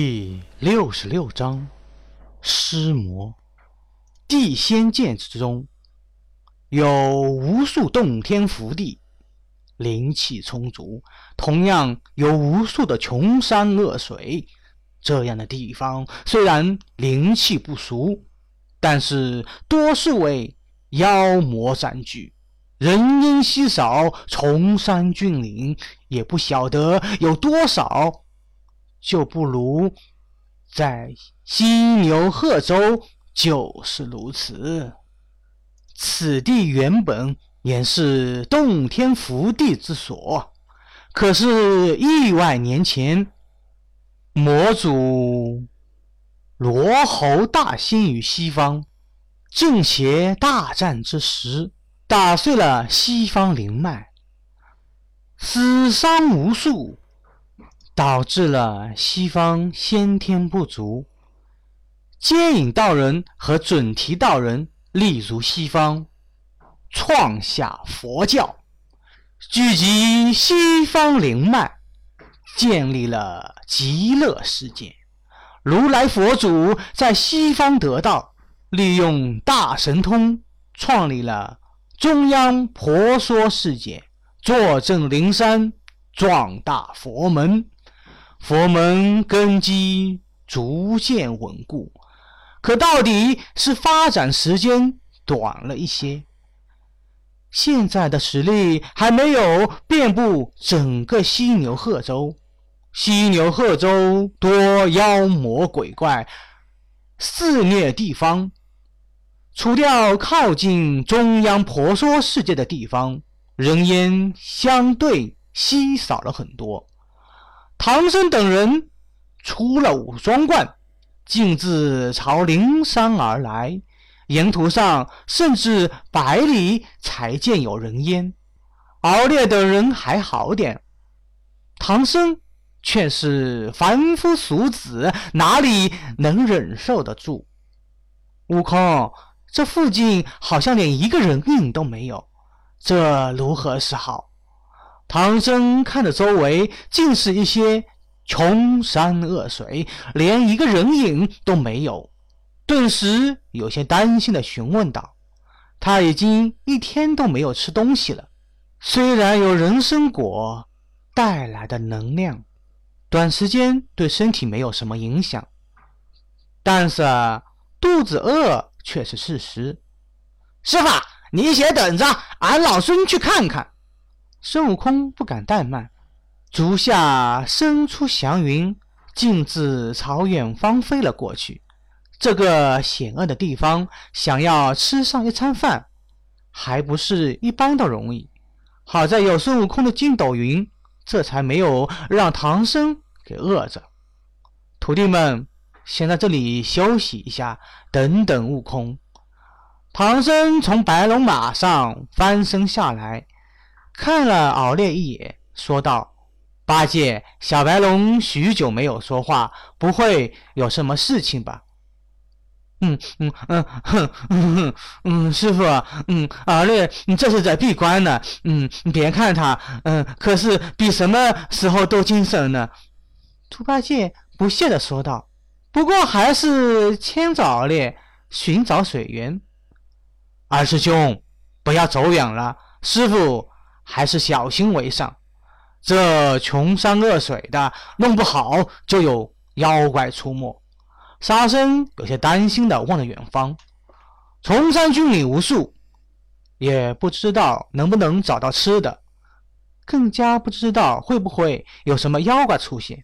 第六十六章尸魔。地仙剑之中有无数洞天福地，灵气充足；同样有无数的穷山恶水。这样的地方虽然灵气不俗，但是多数为妖魔占据，人烟稀少，崇山峻岭也不晓得有多少。就不如在犀牛贺州就是如此。此地原本也是洞天福地之所，可是亿万年前，魔主罗侯大仙于西方正邪大战之时，打碎了西方灵脉，死伤无数。导致了西方先天不足，接引道人和准提道人立足西方，创下佛教，聚集西方灵脉，建立了极乐世界。如来佛祖在西方得道，利用大神通，创立了中央婆娑世界，坐镇灵山，壮大佛门。佛门根基逐渐稳固，可到底是发展时间短了一些。现在的实力还没有遍布整个犀牛贺州。犀牛贺州多妖魔鬼怪，肆虐地方。除掉靠近中央婆娑世界的地方，人烟相对稀少了很多。唐僧等人出了五庄观，径自朝灵山而来。沿途上甚至百里才见有人烟。敖烈等人还好点，唐僧却是凡夫俗子，哪里能忍受得住？悟空，这附近好像连一个人影都没有，这如何是好？唐僧看着周围，尽是一些穷山恶水，连一个人影都没有，顿时有些担心的询问道：“他已经一天都没有吃东西了，虽然有人参果带来的能量，短时间对身体没有什么影响，但是肚子饿却是事实。师傅，你先等着，俺老孙去看看。”孙悟空不敢怠慢，足下伸出祥云，径自朝远方飞了过去。这个险恶的地方，想要吃上一餐饭，还不是一般的容易。好在有孙悟空的筋斗云，这才没有让唐僧给饿着。徒弟们，先在这里休息一下，等等悟空。唐僧从白龙马上翻身下来。看了敖烈一眼，说道：“八戒，小白龙许久没有说话，不会有什么事情吧？”“嗯嗯嗯哼嗯哼嗯，师傅，嗯，敖烈，你这是在闭关呢。嗯，你别看他，嗯，可是比什么时候都精神呢。”猪八戒不屑地说道：“不过还是牵着敖烈寻找水源。”二师兄，不要走远了，师傅。还是小心为上，这穷山恶水的，弄不好就有妖怪出没。沙僧有些担心的望着远方，崇山峻岭无数，也不知道能不能找到吃的，更加不知道会不会有什么妖怪出现。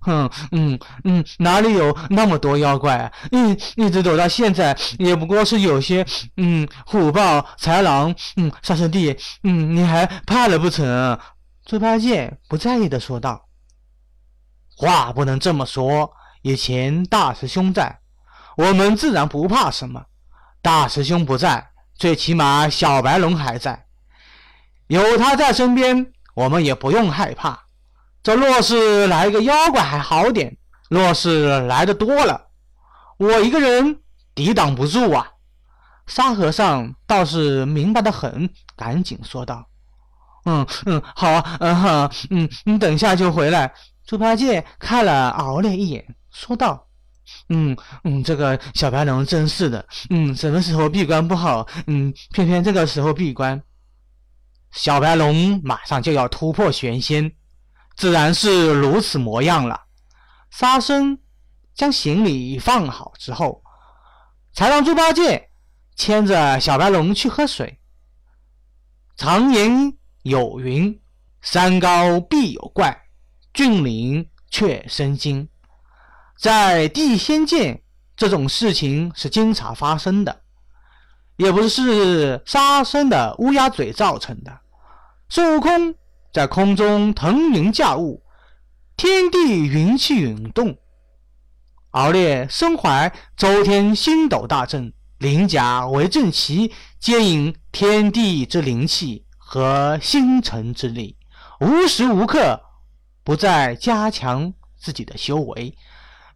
哼，嗯嗯，哪里有那么多妖怪啊？嗯，一直走到现在，也不过是有些嗯虎豹豺狼。嗯，沙师弟，嗯，你还怕了不成？猪八戒不在意的说道：“话不能这么说。以前大师兄在，我们自然不怕什么。大师兄不在，最起码小白龙还在，有他在身边，我们也不用害怕。”这若是来一个妖怪还好点，若是来的多了，我一个人抵挡不住啊！沙和尚倒是明白的很，赶紧说道：“嗯嗯，好啊，嗯哈，嗯，你等下就回来。猪八戒看了敖烈一眼，说道：“嗯嗯，这个小白龙真是的，嗯，什么时候闭关不好，嗯，偏偏这个时候闭关。小白龙马上就要突破玄仙，自然是如此模样了。”沙僧将行李放好之后，才让猪八戒牵着小白龙去喝水。常言有云：“山高必有怪，峻岭却生精。”在地仙界，这种事情是经常发生的，也不是沙僧的乌鸦嘴造成的。孙悟空在空中腾云驾雾。天地云气涌动，敖烈身怀周天星斗大阵，鳞甲为阵旗，接引天地之灵气和星辰之力，无时无刻不在加强自己的修为。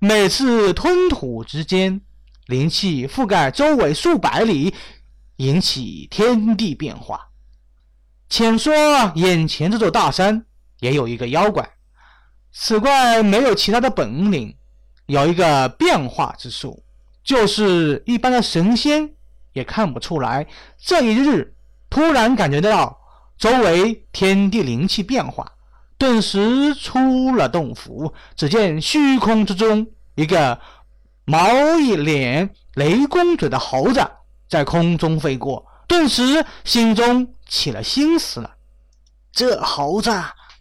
每次吞吐之间，灵气覆盖周围数百里，引起天地变化。且说眼前这座大山，也有一个妖怪。此怪没有其他的本领，有一个变化之术，就是一般的神仙也看不出来。这一日，突然感觉到周围天地灵气变化，顿时出了洞府。只见虚空之中，一个毛一脸、雷公嘴的猴子在空中飞过，顿时心中起了心思了：这猴子。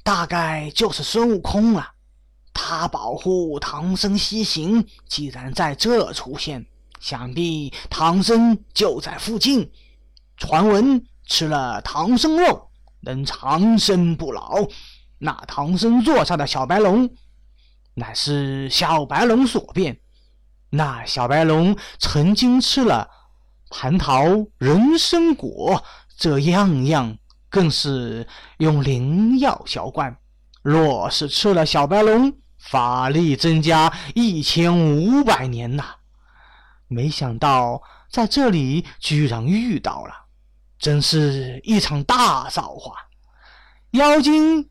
大概就是孙悟空了。他保护唐僧西行，既然在这出现，想必唐僧就在附近。传闻吃了唐僧肉能长生不老。那唐僧坐下的小白龙，乃是小白龙所变。那小白龙曾经吃了蟠桃人参果，这样样。更是用灵药浇灌，若是吃了小白龙，法力增加一千五百年呐！没想到在这里居然遇到了，真是一场大造化！妖精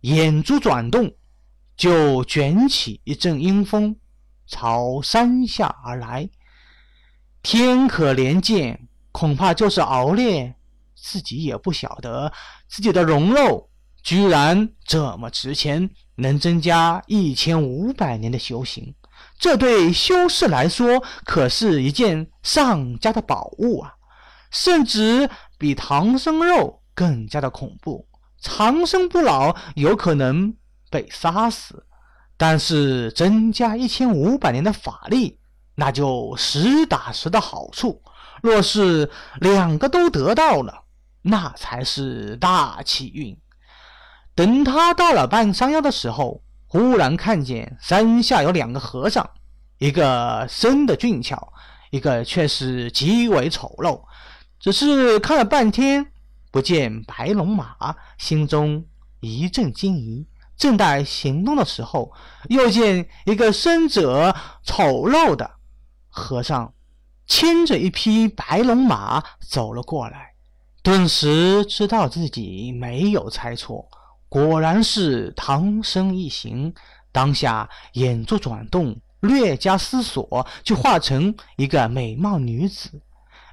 眼珠转动，就卷起一阵阴风，朝山下而来。天可怜见，恐怕就是敖烈。自己也不晓得自己的龙肉居然这么值钱，能增加一千五百年的修行。这对修士来说可是一件上佳的宝物啊！甚至比唐僧肉更加的恐怖，长生不老，有可能被杀死。但是增加一千五百年的法力，那就实打实的好处。若是两个都得到了，那才是大气运。等他到了半山腰的时候，忽然看见山下有两个和尚，一个生的俊俏，一个却是极为丑陋。只是看了半天，不见白龙马，心中一阵惊疑。正待行动的时候，又见一个生者丑陋的和尚，牵着一匹白龙马走了过来。顿时知道自己没有猜错，果然是唐僧一行。当下眼珠转动，略加思索，就化成一个美貌女子，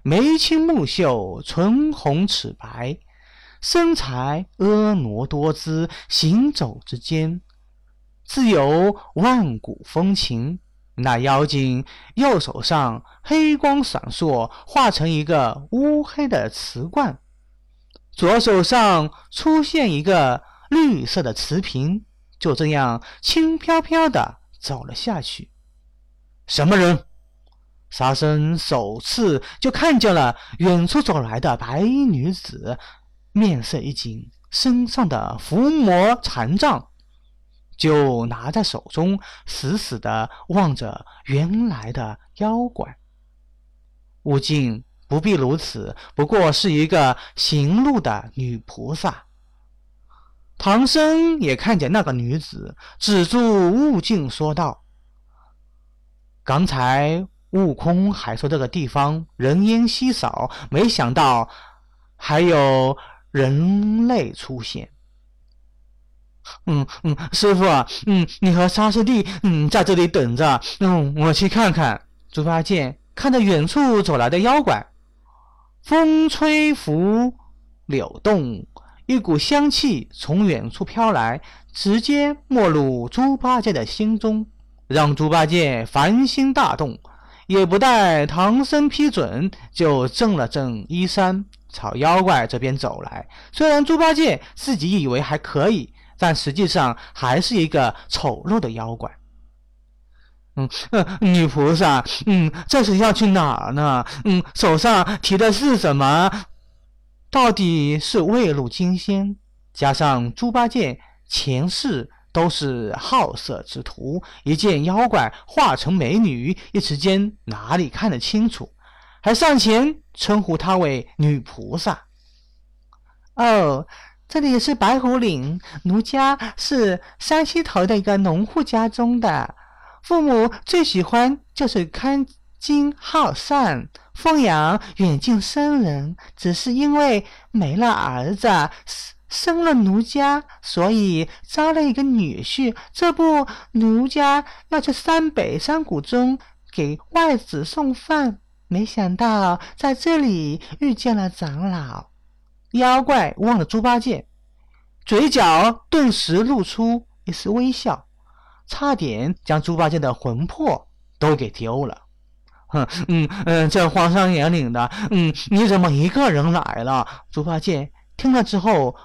眉清目秀，唇红齿白，身材婀娜多姿，行走之间自有万古风情。那妖精右手上黑光闪烁，化成一个乌黑的瓷罐。左手上出现一个绿色的瓷瓶，就这样轻飘飘的走了下去。什么人？沙僧首次就看见了远处走来的白衣女子，面色一紧，身上的伏魔禅杖就拿在手中，死死的望着原来的妖怪。悟净。不必如此，不过是一个行路的女菩萨。唐僧也看见那个女子，止住悟净说道：“刚才悟空还说这个地方人烟稀少，没想到还有人类出现。”嗯嗯，师傅，嗯，你和沙师弟，嗯，在这里等着，嗯，我去看看。猪八戒看着远处走来的妖怪，风吹拂柳动，一股香气从远处飘来，直接没入猪八戒的心中，让猪八戒烦心大动，也不待唐僧批准，就正了正衣衫，朝妖怪这边走来。虽然猪八戒自己以为还可以。但实际上还是一个丑陋的妖怪。嗯嗯，女菩萨，嗯，这是要去哪儿呢？嗯，手上提的是什么？到底是未入金仙，加上猪八戒前世都是好色之徒，一见妖怪化成美女，一时间哪里看得清楚？还上前称呼她为女菩萨。哦。这里是白虎岭，奴家是山西头的一个农户家中的，父母最喜欢就是看经好善，奉养远近僧人。只是因为没了儿子，生了奴家，所以招了一个女婿。这不，奴家要去山北山谷中给外子送饭，没想到在这里遇见了长老。妖怪望着猪八戒，嘴角顿时露出一丝微笑，差点将猪八戒的魂魄都给丢了。哼，嗯嗯，这荒山野岭的，嗯，你怎么一个人来了？猪八戒听了之后，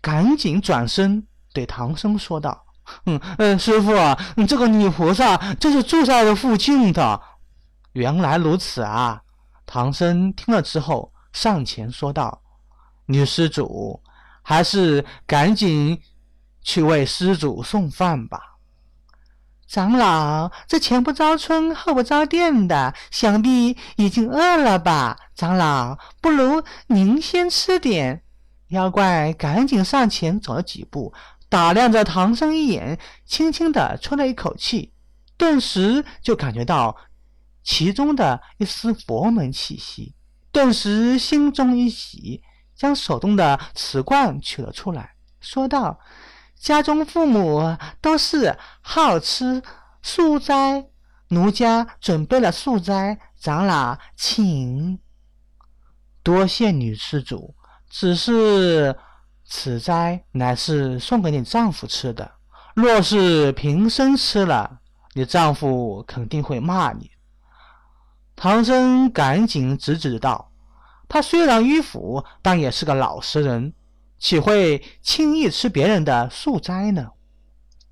赶紧转身对唐僧说道：“嗯嗯，师傅，这个女菩萨就是住在这附近的。”原来如此啊！唐僧听了之后，上前说道。女施主，还是赶紧去为施主送饭吧。长老，这前不着村后不着店的，想必已经饿了吧？长老，不如您先吃点。妖怪赶紧上前走了几步，打量着唐僧一眼，轻轻的吹了一口气，顿时就感觉到其中的一丝佛门气息，顿时心中一喜。将手中的瓷罐取了出来，说道：“家中父母都是好吃素斋，奴家准备了素斋，长老请。多谢女施主，只是此斋乃是送给你丈夫吃的，若是平生吃了，你丈夫肯定会骂你。”唐僧赶紧制止道。他虽然迂腐，但也是个老实人，岂会轻易吃别人的素斋呢？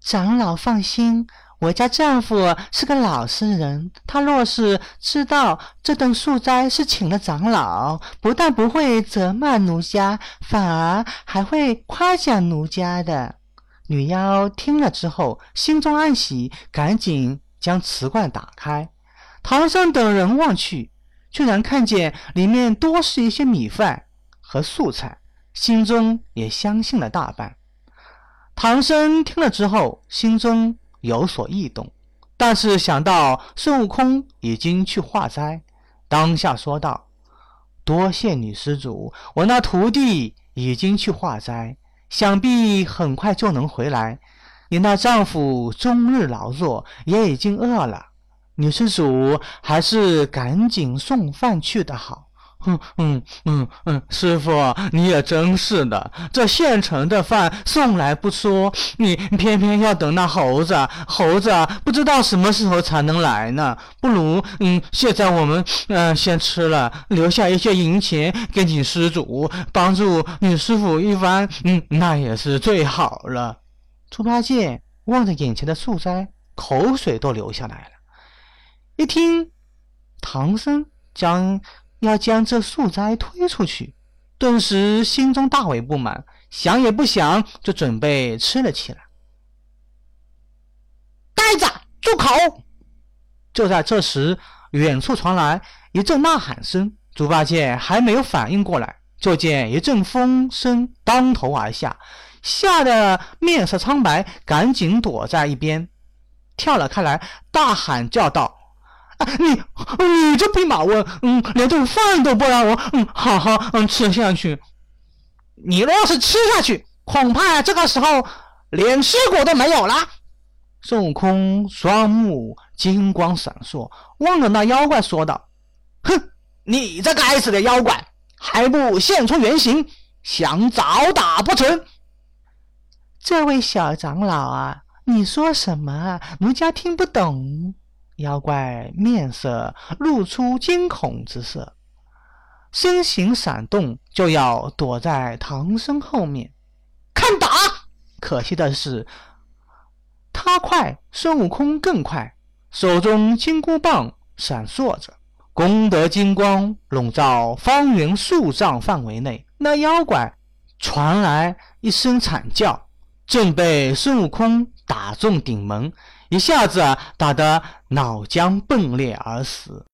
长老放心，我家丈夫是个老实人，他若是知道这顿素斋是请了长老，不但不会责骂奴家，反而还会夸奖奴家的。女妖听了之后，心中暗喜，赶紧将瓷罐打开。唐僧等人望去。居然看见里面多是一些米饭和素菜，心中也相信了大半。唐僧听了之后，心中有所异动，但是想到孙悟空已经去化斋，当下说道：“多谢女施主，我那徒弟已经去化斋，想必很快就能回来。你那丈夫终日劳作，也已经饿了。”女施主还是赶紧送饭去的好。嗯嗯嗯嗯，师傅你也真是的，这现成的饭送来不说，你偏偏要等那猴子，猴子不知道什么时候才能来呢。不如嗯，现在我们嗯先吃了，留下一些银钱给你施主，帮助你师傅一番，嗯，那也是最好了。猪八戒望着眼前的素斋，口水都流下来了。一听唐僧将要将这素斋推出去，顿时心中大为不满，想也不想就准备吃了起来。呆子，住口！就在这时，远处传来一阵呐喊声。猪八戒还没有反应过来，就见一阵风声当头而下，吓得面色苍白，赶紧躲在一边，跳了开来，大喊叫道。你你这弼马温，嗯，连顿饭都不让我，嗯，好好嗯吃下去。你若是吃下去，恐怕这个时候连尸骨都没有了。孙悟空双目金光闪烁，望着那妖怪说道：“哼，你这该死的妖怪，还不现出原形，想早打不成？”这位小长老啊，你说什么？奴家听不懂。妖怪面色露出惊恐之色，身形闪动，就要躲在唐僧后面。看打！可惜的是。他快，孙悟空更快，手中金箍棒闪烁着，功德金光笼罩方圆数丈范围内。那妖怪传来一声惨叫，正被孙悟空打中顶门，一下子打得脑浆迸裂而死。